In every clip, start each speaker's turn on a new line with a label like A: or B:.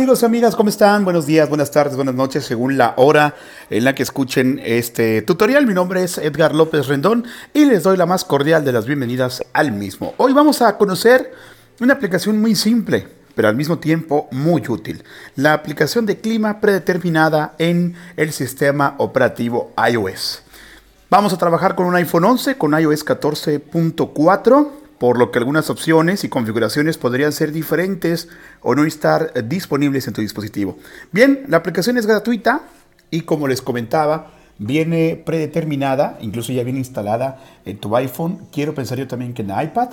A: Amigos y amigas, ¿cómo están? Buenos días, buenas tardes, buenas noches, según la hora en la que escuchen este tutorial. Mi nombre es Edgar López Rendón y les doy la más cordial de las bienvenidas al mismo. Hoy vamos a conocer una aplicación muy simple, pero al mismo tiempo muy útil. La aplicación de clima predeterminada en el sistema operativo iOS. Vamos a trabajar con un iPhone 11, con iOS 14.4 por lo que algunas opciones y configuraciones podrían ser diferentes o no estar disponibles en tu dispositivo. Bien, la aplicación es gratuita y como les comentaba, viene predeterminada, incluso ya viene instalada en tu iPhone. Quiero pensar yo también que en iPad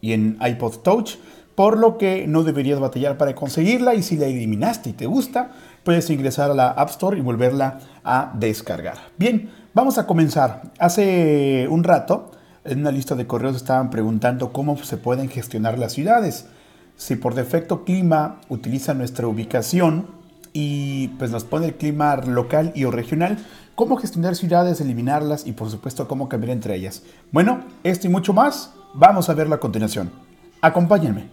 A: y en iPod Touch, por lo que no deberías batallar para conseguirla y si la eliminaste y te gusta, puedes ingresar a la App Store y volverla a descargar. Bien, vamos a comenzar. Hace un rato en una lista de correos estaban preguntando cómo se pueden gestionar las ciudades. Si por defecto clima utiliza nuestra ubicación y pues nos pone el clima local y o regional, cómo gestionar ciudades, eliminarlas y por supuesto cómo cambiar entre ellas. Bueno, esto y mucho más vamos a verlo a continuación. Acompáñenme.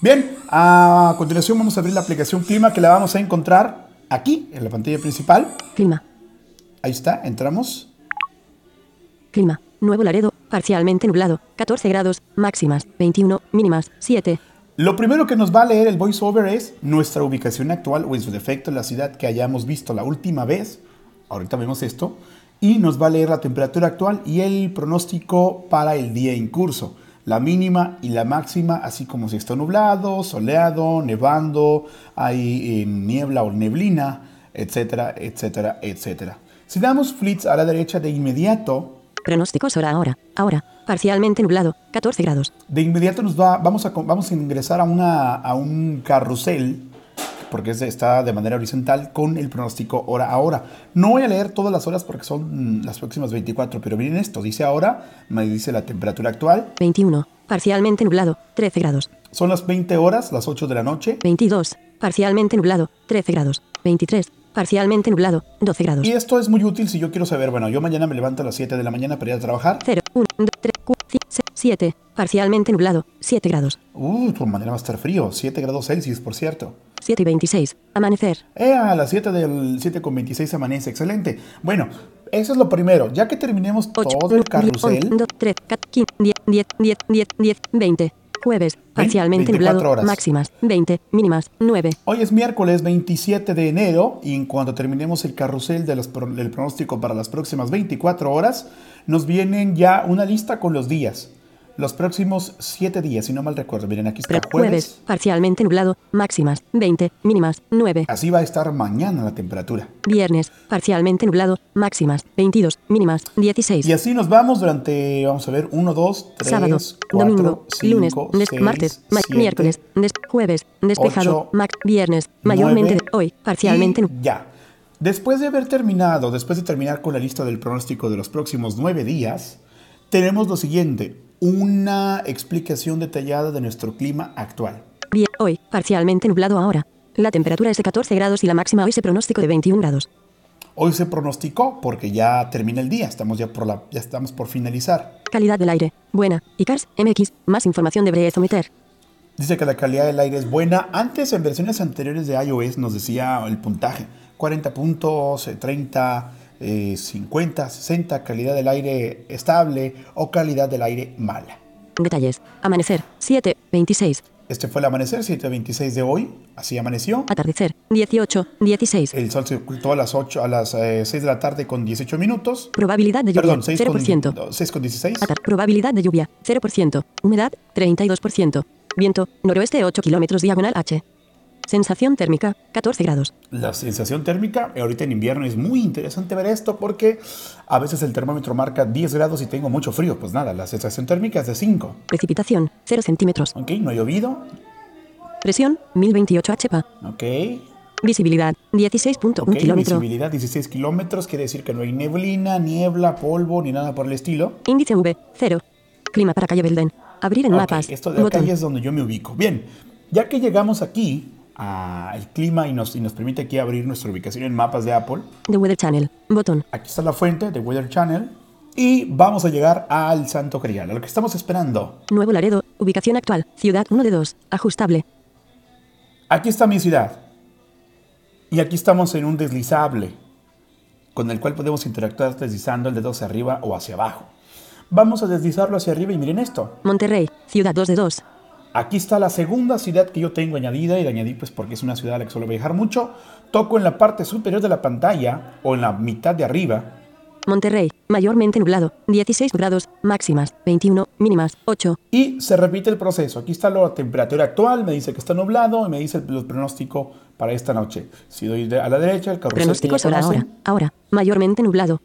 A: Bien, a continuación vamos a abrir la aplicación Clima que la vamos a encontrar aquí en la pantalla principal.
B: Clima.
A: Ahí está, entramos.
B: Clima. Nuevo Laredo, parcialmente nublado, 14 grados, máximas, 21, mínimas, 7.
A: Lo primero que nos va a leer el voiceover es nuestra ubicación actual o en su defecto la ciudad que hayamos visto la última vez. Ahorita vemos esto. Y nos va a leer la temperatura actual y el pronóstico para el día en curso. La mínima y la máxima, así como si está nublado, soleado, nevando, hay eh, niebla o neblina, etcétera, etcétera, etcétera. Si damos flits a la derecha de inmediato,
B: Pronósticos hora ahora. Ahora. Parcialmente nublado. 14 grados.
A: De inmediato nos va, vamos, a, vamos a ingresar a, una, a un carrusel, porque está de manera horizontal, con el pronóstico hora a hora. No voy a leer todas las horas porque son las próximas 24, pero miren esto. Dice ahora, me dice la temperatura actual.
B: 21. Parcialmente nublado. 13 grados.
A: Son las 20 horas, las 8 de la noche.
B: 22. Parcialmente nublado. 13 grados. 23 parcialmente nublado, 12 grados.
A: Y esto es muy útil si yo quiero saber, bueno, yo mañana me levanto a las 7 de la mañana para ir a trabajar.
B: 0, 1, 2, 3, 4, 5, 6, 7, parcialmente nublado, 7 grados.
A: Uh, tu mañana va a estar frío, 7 grados Celsius, por cierto.
B: 7 y 26, amanecer.
A: Eh, a las 7 del 7 con 26 amanece, excelente. Bueno, eso es lo primero. Ya que terminemos 8, todo el carrusel.
B: 1, 2, 3, 4, 15, 10, 10, 10, 10, 10, 20. Jueves, parcialmente nublado, horas. máximas 20, mínimas 9.
A: Hoy es miércoles 27 de enero y en cuanto terminemos el carrusel de los, del pronóstico para las próximas 24 horas, nos vienen ya una lista con los días los próximos 7 días, si no mal recuerdo. Miren, aquí está
B: jueves. jueves. Parcialmente nublado, máximas 20, mínimas 9.
A: Así va a estar mañana la temperatura.
B: Viernes, parcialmente nublado, máximas 22, mínimas 16.
A: Y así nos vamos durante, vamos a ver, 1, 2, 3,
B: Sábado,
A: 4,
B: domingo,
A: 5,
B: lunes,
A: 6,
B: martes,
A: 7,
B: miércoles, jueves, despejado,
A: 8,
B: max, viernes, mayormente
A: 9,
B: hoy, parcialmente
A: y ya. Después de haber terminado, después de terminar con la lista del pronóstico de los próximos 9 días, tenemos lo siguiente una explicación detallada de nuestro clima actual.
B: Bien, hoy, parcialmente nublado ahora. La temperatura es de 14 grados y la máxima hoy se pronóstico de 21 grados.
A: Hoy se pronosticó porque ya termina el día, estamos ya por, la, ya estamos por finalizar.
B: Calidad del aire, buena. ICARS, MX, más información debería someter.
A: Dice que la calidad del aire es buena. Antes, en versiones anteriores de iOS, nos decía el puntaje. 40 puntos, 30, eh, 50, 60, calidad del aire estable o calidad del aire mala.
B: Detalles. Amanecer, 7, 26.
A: Este fue el amanecer, 7.26 de hoy. Así amaneció.
B: Atardecer, 18, 16.
A: El sol se ocultó a las 8, a las eh, 6 de la tarde con 18 minutos.
B: Probabilidad de lluvia,
A: Perdón, 6
B: 0%.
A: Con, 6 con 16.
B: Atar- probabilidad de lluvia, 0%. Humedad, 32%. Viento, noroeste 8 kilómetros diagonal H. Sensación térmica, 14 grados.
A: La sensación térmica, ahorita en invierno es muy interesante ver esto porque a veces el termómetro marca 10 grados y tengo mucho frío. Pues nada, la sensación térmica es de 5.
B: Precipitación, 0 centímetros.
A: Ok, no ha llovido.
B: Presión, 1028 HPA.
A: Ok.
B: Visibilidad, 16.1
A: Ok,
B: kilómetro.
A: visibilidad 16 kilómetros, quiere decir que no hay neblina, niebla, polvo ni nada por el estilo.
B: Índice V, 0. Clima para calle Belden. Abrir en
A: Ok,
B: mapas.
A: esto de acá ya es donde yo me ubico. Bien, ya que llegamos aquí al clima y nos, y nos permite aquí abrir nuestra ubicación en mapas de Apple,
B: The Weather Channel. Botón.
A: aquí está la fuente de Weather Channel y vamos a llegar al Santo Grial, a lo que estamos esperando.
B: Nuevo Laredo. Ubicación actual. Ciudad 1 de 2. Ajustable.
A: Aquí está mi ciudad. Y aquí estamos en un deslizable, con el cual podemos interactuar deslizando el dedo hacia arriba o hacia abajo. Vamos a deslizarlo hacia arriba y miren esto.
B: Monterrey, ciudad 2 de 2.
A: Aquí está la segunda ciudad que yo tengo añadida y la añadí pues porque es una ciudad a la que suelo viajar mucho. Toco en la parte superior de la pantalla o en la mitad de arriba.
B: Monterrey, mayormente nublado, 16 grados, máximas, 21, mínimas, 8.
A: Y se repite el proceso. Aquí está la temperatura actual, me dice que está nublado y me dice el, pronóstico para esta noche. Si doy a la derecha, el carrusel que
B: Pronóstico
A: ya
B: solar ahora,
A: conocen.
B: ahora, mayormente nublado.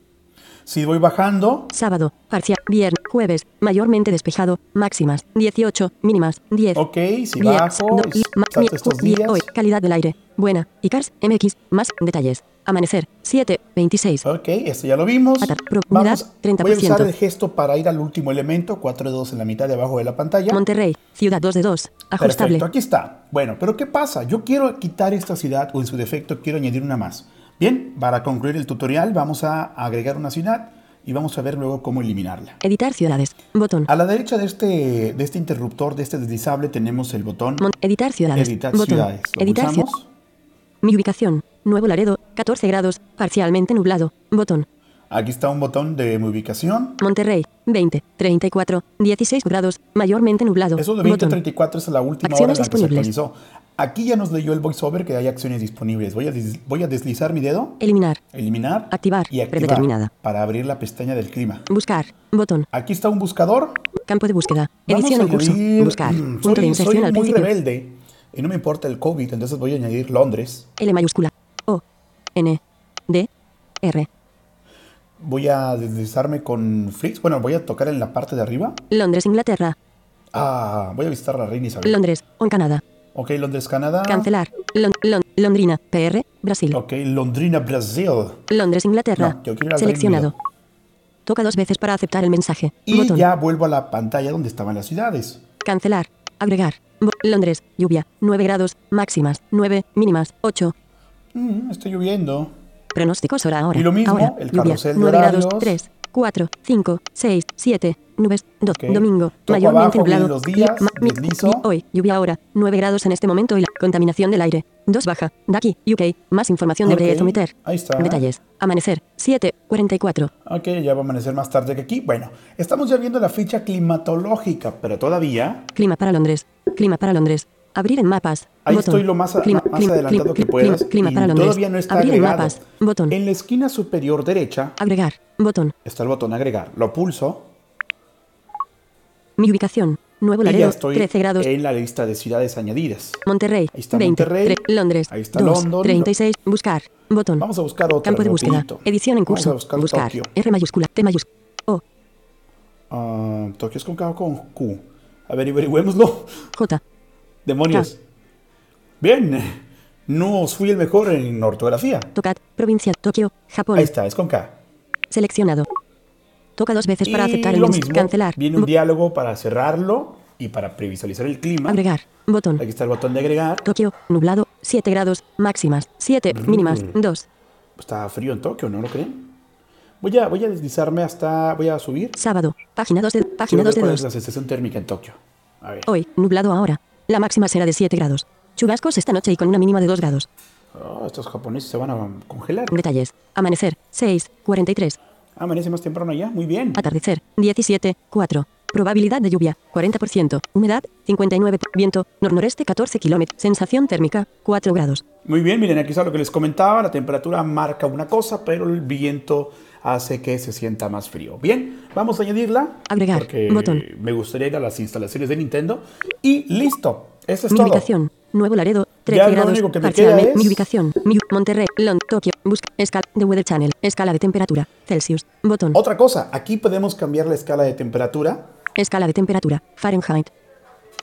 A: Si voy bajando,
B: Sábado, parcial, viernes, jueves, mayormente despejado, máximas, 18, mínimas, 10.
A: ok, si
B: Diez,
A: bajo,
B: no,
A: y
B: ma- mi-
A: estos
B: die-
A: días.
B: Hoy, calidad del aire, buena. Icars, MX, más detalles. Amanecer, 7, 26.
A: Ok, esto ya lo vimos.
B: Atar,
A: Vamos,
B: 30%.
A: voy a usar el gesto para ir al último elemento, 4 dedos en la mitad de abajo de la pantalla.
B: Monterrey, ciudad 2 de 2. Ajustable.
A: Perfecto, aquí está. Bueno, pero ¿qué pasa? Yo quiero quitar esta ciudad o en su defecto quiero añadir una más. Bien, para concluir el tutorial vamos a agregar una ciudad y vamos a ver luego cómo eliminarla.
B: Editar ciudades. Botón.
A: A la derecha de este, de este interruptor, de este deslizable, tenemos el botón
B: Mon- editar ciudades.
A: Editar
B: Botón.
A: ciudades. Lo
B: Editar
A: pulsamos.
B: Mi ubicación. Nuevo Laredo, 14 grados, parcialmente nublado. Botón.
A: Aquí está un botón de mi ubicación.
B: Monterrey, 20, 34, 16 grados, mayormente nublado.
A: Eso de
B: Botón.
A: 2034 es la última
B: Acciones
A: hora en la que se actualizó. Aquí ya nos leyó el voiceover que hay acciones disponibles. Voy a, des- voy a deslizar mi dedo,
B: Eliminar.
A: eliminar
B: Activar.
A: y activar
B: Predeterminada.
A: para abrir la pestaña del clima.
B: Buscar. Botón.
A: Aquí está un buscador.
B: Campo de búsqueda.
A: Vamos
B: Edición en curso. Buscar.
A: Mm,
B: Punto
A: soy,
B: de inserción
A: soy
B: al
A: muy
B: principio.
A: rebelde y no me importa el COVID, entonces voy a añadir Londres.
B: L mayúscula. O. N. D. R.
A: Voy a deslizarme con Flix. Bueno, voy a tocar en la parte de arriba.
B: Londres, Inglaterra.
A: Ah, voy a visitar a la reina Isabel.
B: Londres, on Canadá.
A: Ok, Londres, Canadá.
B: Cancelar. Lon- Lon- Londrina, PR, Brasil.
A: Ok, Londrina, Brasil.
B: Londres, Inglaterra.
A: No,
B: Seleccionado. Toca dos veces para aceptar el mensaje.
A: Y
B: Botón.
A: ya vuelvo a la pantalla donde estaban las ciudades.
B: Cancelar. Agregar. Bo- Londres, lluvia, 9 grados, máximas, 9, mínimas, 8.
A: Mm, está lloviendo.
B: Pronósticos hora ahora.
A: Y lo mismo,
B: ahora,
A: el
B: lluvia,
A: carrusel de
B: 9 grados,
A: horarios.
B: 3, 4, 5, 6, 7, nubes, 2,
A: Ok.
B: domingo,
A: Toco
B: mayormente nublado.
A: los días,
B: cli- ma- mi-
A: deslizo.
B: mi- hoy, lluvia ahora, 9 grados en este momento y la contaminación del aire. 2 baja, Daki, UK, más información de
A: Ok,
B: Breathometer.
A: ahí está.
B: Detalles. Amanecer, 7, 44.
A: Ok, ya va a amanecer más tarde que aquí. Bueno, estamos ya viendo la ficha climatológica, pero todavía
B: Clima para Londres. Clima para Londres. Abrir en mapas.
A: Ahí
B: Botón.
A: estoy lo más, a-
B: Clima-
A: más
B: clima-
A: adelantado
B: clima-
A: que puedas.
B: Clima para Londres.
A: todavía no está
B: Abrir en
A: agregado.
B: mapas. Botón.
A: En la esquina superior derecha
B: Agregar. Botón.
A: está el botón agregar. Lo pulso
B: Mi ubicación. Nuevo Laredo.
A: estoy
B: 13 grados.
A: en la lista de ciudades añadidas.
B: Monterrey.
A: Ahí está
B: 20.
A: Monterrey.
B: tre- Londres.
A: Ahí está
B: 2,
A: London.
B: 36. Buscar. Botón.
A: Vamos a buscar otro.
B: Campo de búsqueda.
A: rapidito.
B: Edición en
A: Vamos
B: curso.
A: a buscar, Tokio.
B: R mayúscula. T mayúscula. O.
A: Ah, Tokio es con K o con Q. A ver, averigüémoslo.
B: J.
A: Demonios. Bien. No fui el mejor en ortografía.
B: Tocat. Provincia. Tokio. Japón.
A: Ahí está, es con K.
B: Seleccionado. Toca dos veces para aceptar el
A: mismo,
B: Cancelar.
A: Viene un
B: Bo-
A: diálogo para cerrarlo y para previsualizar el clima.
B: Agregar. Botón.
A: Aquí está el botón de agregar.
B: Tokio. Nublado. 7 grados. Máximas. 7. Mínimas. 2.
A: Está frío en Tokio, ¿no lo creen? Voy a, voy a deslizarme hasta... Voy a subir.
B: Sábado. Página 2 de, página
A: ver
B: 2 de
A: cuál es
B: 2.
A: la sensación térmica en Tokio. A ver.
B: Hoy. Nublado ahora. La máxima será de 7 grados. Chubascos esta noche y con una mínima de 2 grados.
A: Oh, estos japoneses se van a congelar.
B: Detalles. Amanecer. 6. 43.
A: Amanece más temprano ya. Muy bien.
B: Atardecer. 17. 4. Probabilidad de lluvia. 40%. Humedad. 59. Viento. Nor-noreste 14 kilómetros. Sensación térmica. 4 grados.
A: Muy bien, miren, aquí está lo que les comentaba. La temperatura marca una cosa, pero el viento hace que se sienta más frío. Bien, vamos a añadirla.
B: Agregar,
A: Porque
B: botón.
A: me gustaría ir a las instalaciones de Nintendo. Y listo. Eso es
B: Mi
A: todo.
B: ubicación. Nuevo Laredo. 13
A: Ya lo
B: grados.
A: único que me
B: parcialmente.
A: queda es-
B: Mi ubicación. Mi Monterrey. Londres. Tokio. Busca. Escala de Weather Channel. Escala de temperatura. Celsius. Botón.
A: Otra cosa, aquí podemos cambiar la escala de temperatura.
B: Escala de temperatura. Fahrenheit.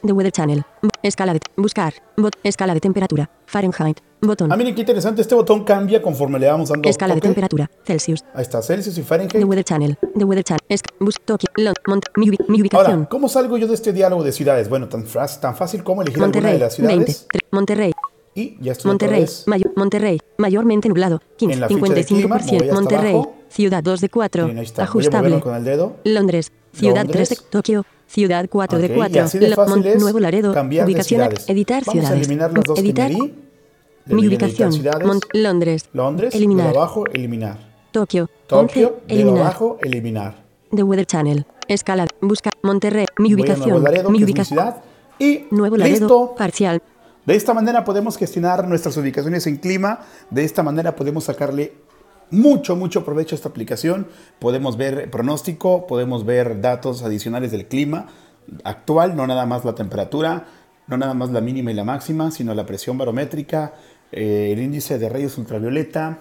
B: The Weather Channel. Escala de. Buscar. Bot. Escala de temperatura. Fahrenheit. Botón.
A: Ah, miren qué interesante. Este botón cambia conforme le vamos dando
B: Escala de temperatura. Celsius.
A: Ahí está, Celsius y
B: The
A: Fahrenheit.
B: Weather Channel. The Weather Channel. Esca bus Tokio. Mont mi, ubi- mi ubicación.
A: Ahora, ¿cómo salgo yo de este diálogo de ciudades? Bueno, tan, tan fácil como elegir alguna
B: Monterrey.
A: de las
B: 20.
A: ciudades.
B: tre- Monterrey.
A: Y ya estoy
B: Monterrey. Mayo- Monterrey. Mayormente nublado. 15.
A: En la ficha de clima, me voy
B: 55%.
A: hasta
B: Monterrey.
A: abajo.
B: Ciudad 2 de 4.
A: Miren, ahí está. Voy a
B: Ajustable.
A: moverlo con el dedo.
B: Londres. Ciudad
A: Londres.
B: 3 de Tokio. Ciudad 4
A: Ok,
B: de
A: y
B: 4.
A: así de fácil es
B: Nuevo Laredo.
A: cambiar de
B: ubicación.
A: ciudades.
B: Editar
A: Vamos a
B: ciudades.
A: eliminar las dos que
B: editar.
A: añadí. Le
B: Mi
A: doy en editar
B: ubicación. Mont- Londres.
A: Londres,
B: Eliminar.
A: de abajo, eliminar.
B: Tokio.
A: Tokio,
B: 11.
A: de
B: Eliminar.
A: abajo, eliminar.
B: The Weather Channel. Escala. Busca. Monterrey. Mi
A: a
B: ubicación.
A: Nuevo Laredo,
B: mi
A: que mi
B: ubicación.
A: ciudad. Y
B: Nuevo Laredo.
A: listo.
B: Parcial.
A: De esta manera podemos gestionar nuestras ubicaciones en clima. De esta manera podemos sacarle mucho, mucho provecho esta aplicación. Podemos ver pronóstico, podemos ver datos adicionales del clima actual, no nada más la temperatura, no nada más la mínima y la máxima, sino la presión barométrica, eh, el índice de rayos ultravioleta,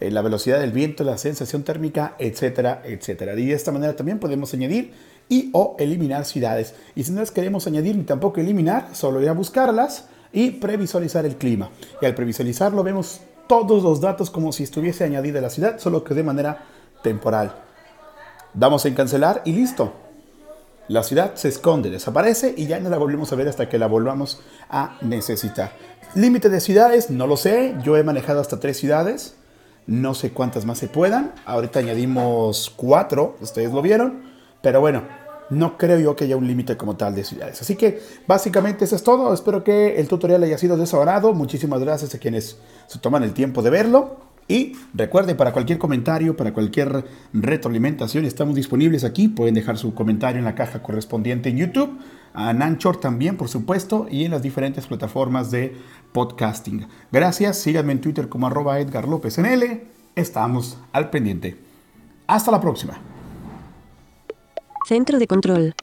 A: eh, la velocidad del viento, la sensación térmica, etcétera, etcétera. Y de esta manera también podemos añadir y o eliminar ciudades. Y si no las queremos añadir ni tampoco eliminar, solo ir a buscarlas y previsualizar el clima. Y al previsualizarlo vemos todos los datos como si estuviese añadida la ciudad, solo que de manera temporal. Damos en cancelar y listo. La ciudad se esconde, desaparece y ya no la volvemos a ver hasta que la volvamos a necesitar. Límite de ciudades, no lo sé. Yo he manejado hasta tres ciudades. No sé cuántas más se puedan. Ahorita añadimos cuatro, ustedes lo vieron. Pero bueno, no creo yo que haya un límite como tal de ciudades. Así que básicamente eso es todo. Espero que el tutorial haya sido de. Muchísimas gracias a quienes se toman el tiempo de verlo. Y recuerde, para cualquier comentario, para cualquier retroalimentación, estamos disponibles aquí. Pueden dejar su comentario en la caja correspondiente en YouTube, a Anchor también, por supuesto, y en las diferentes plataformas de podcasting. Gracias, síganme en Twitter como arroba Edgar López NL. Estamos al pendiente. Hasta la próxima.
B: Centro de control.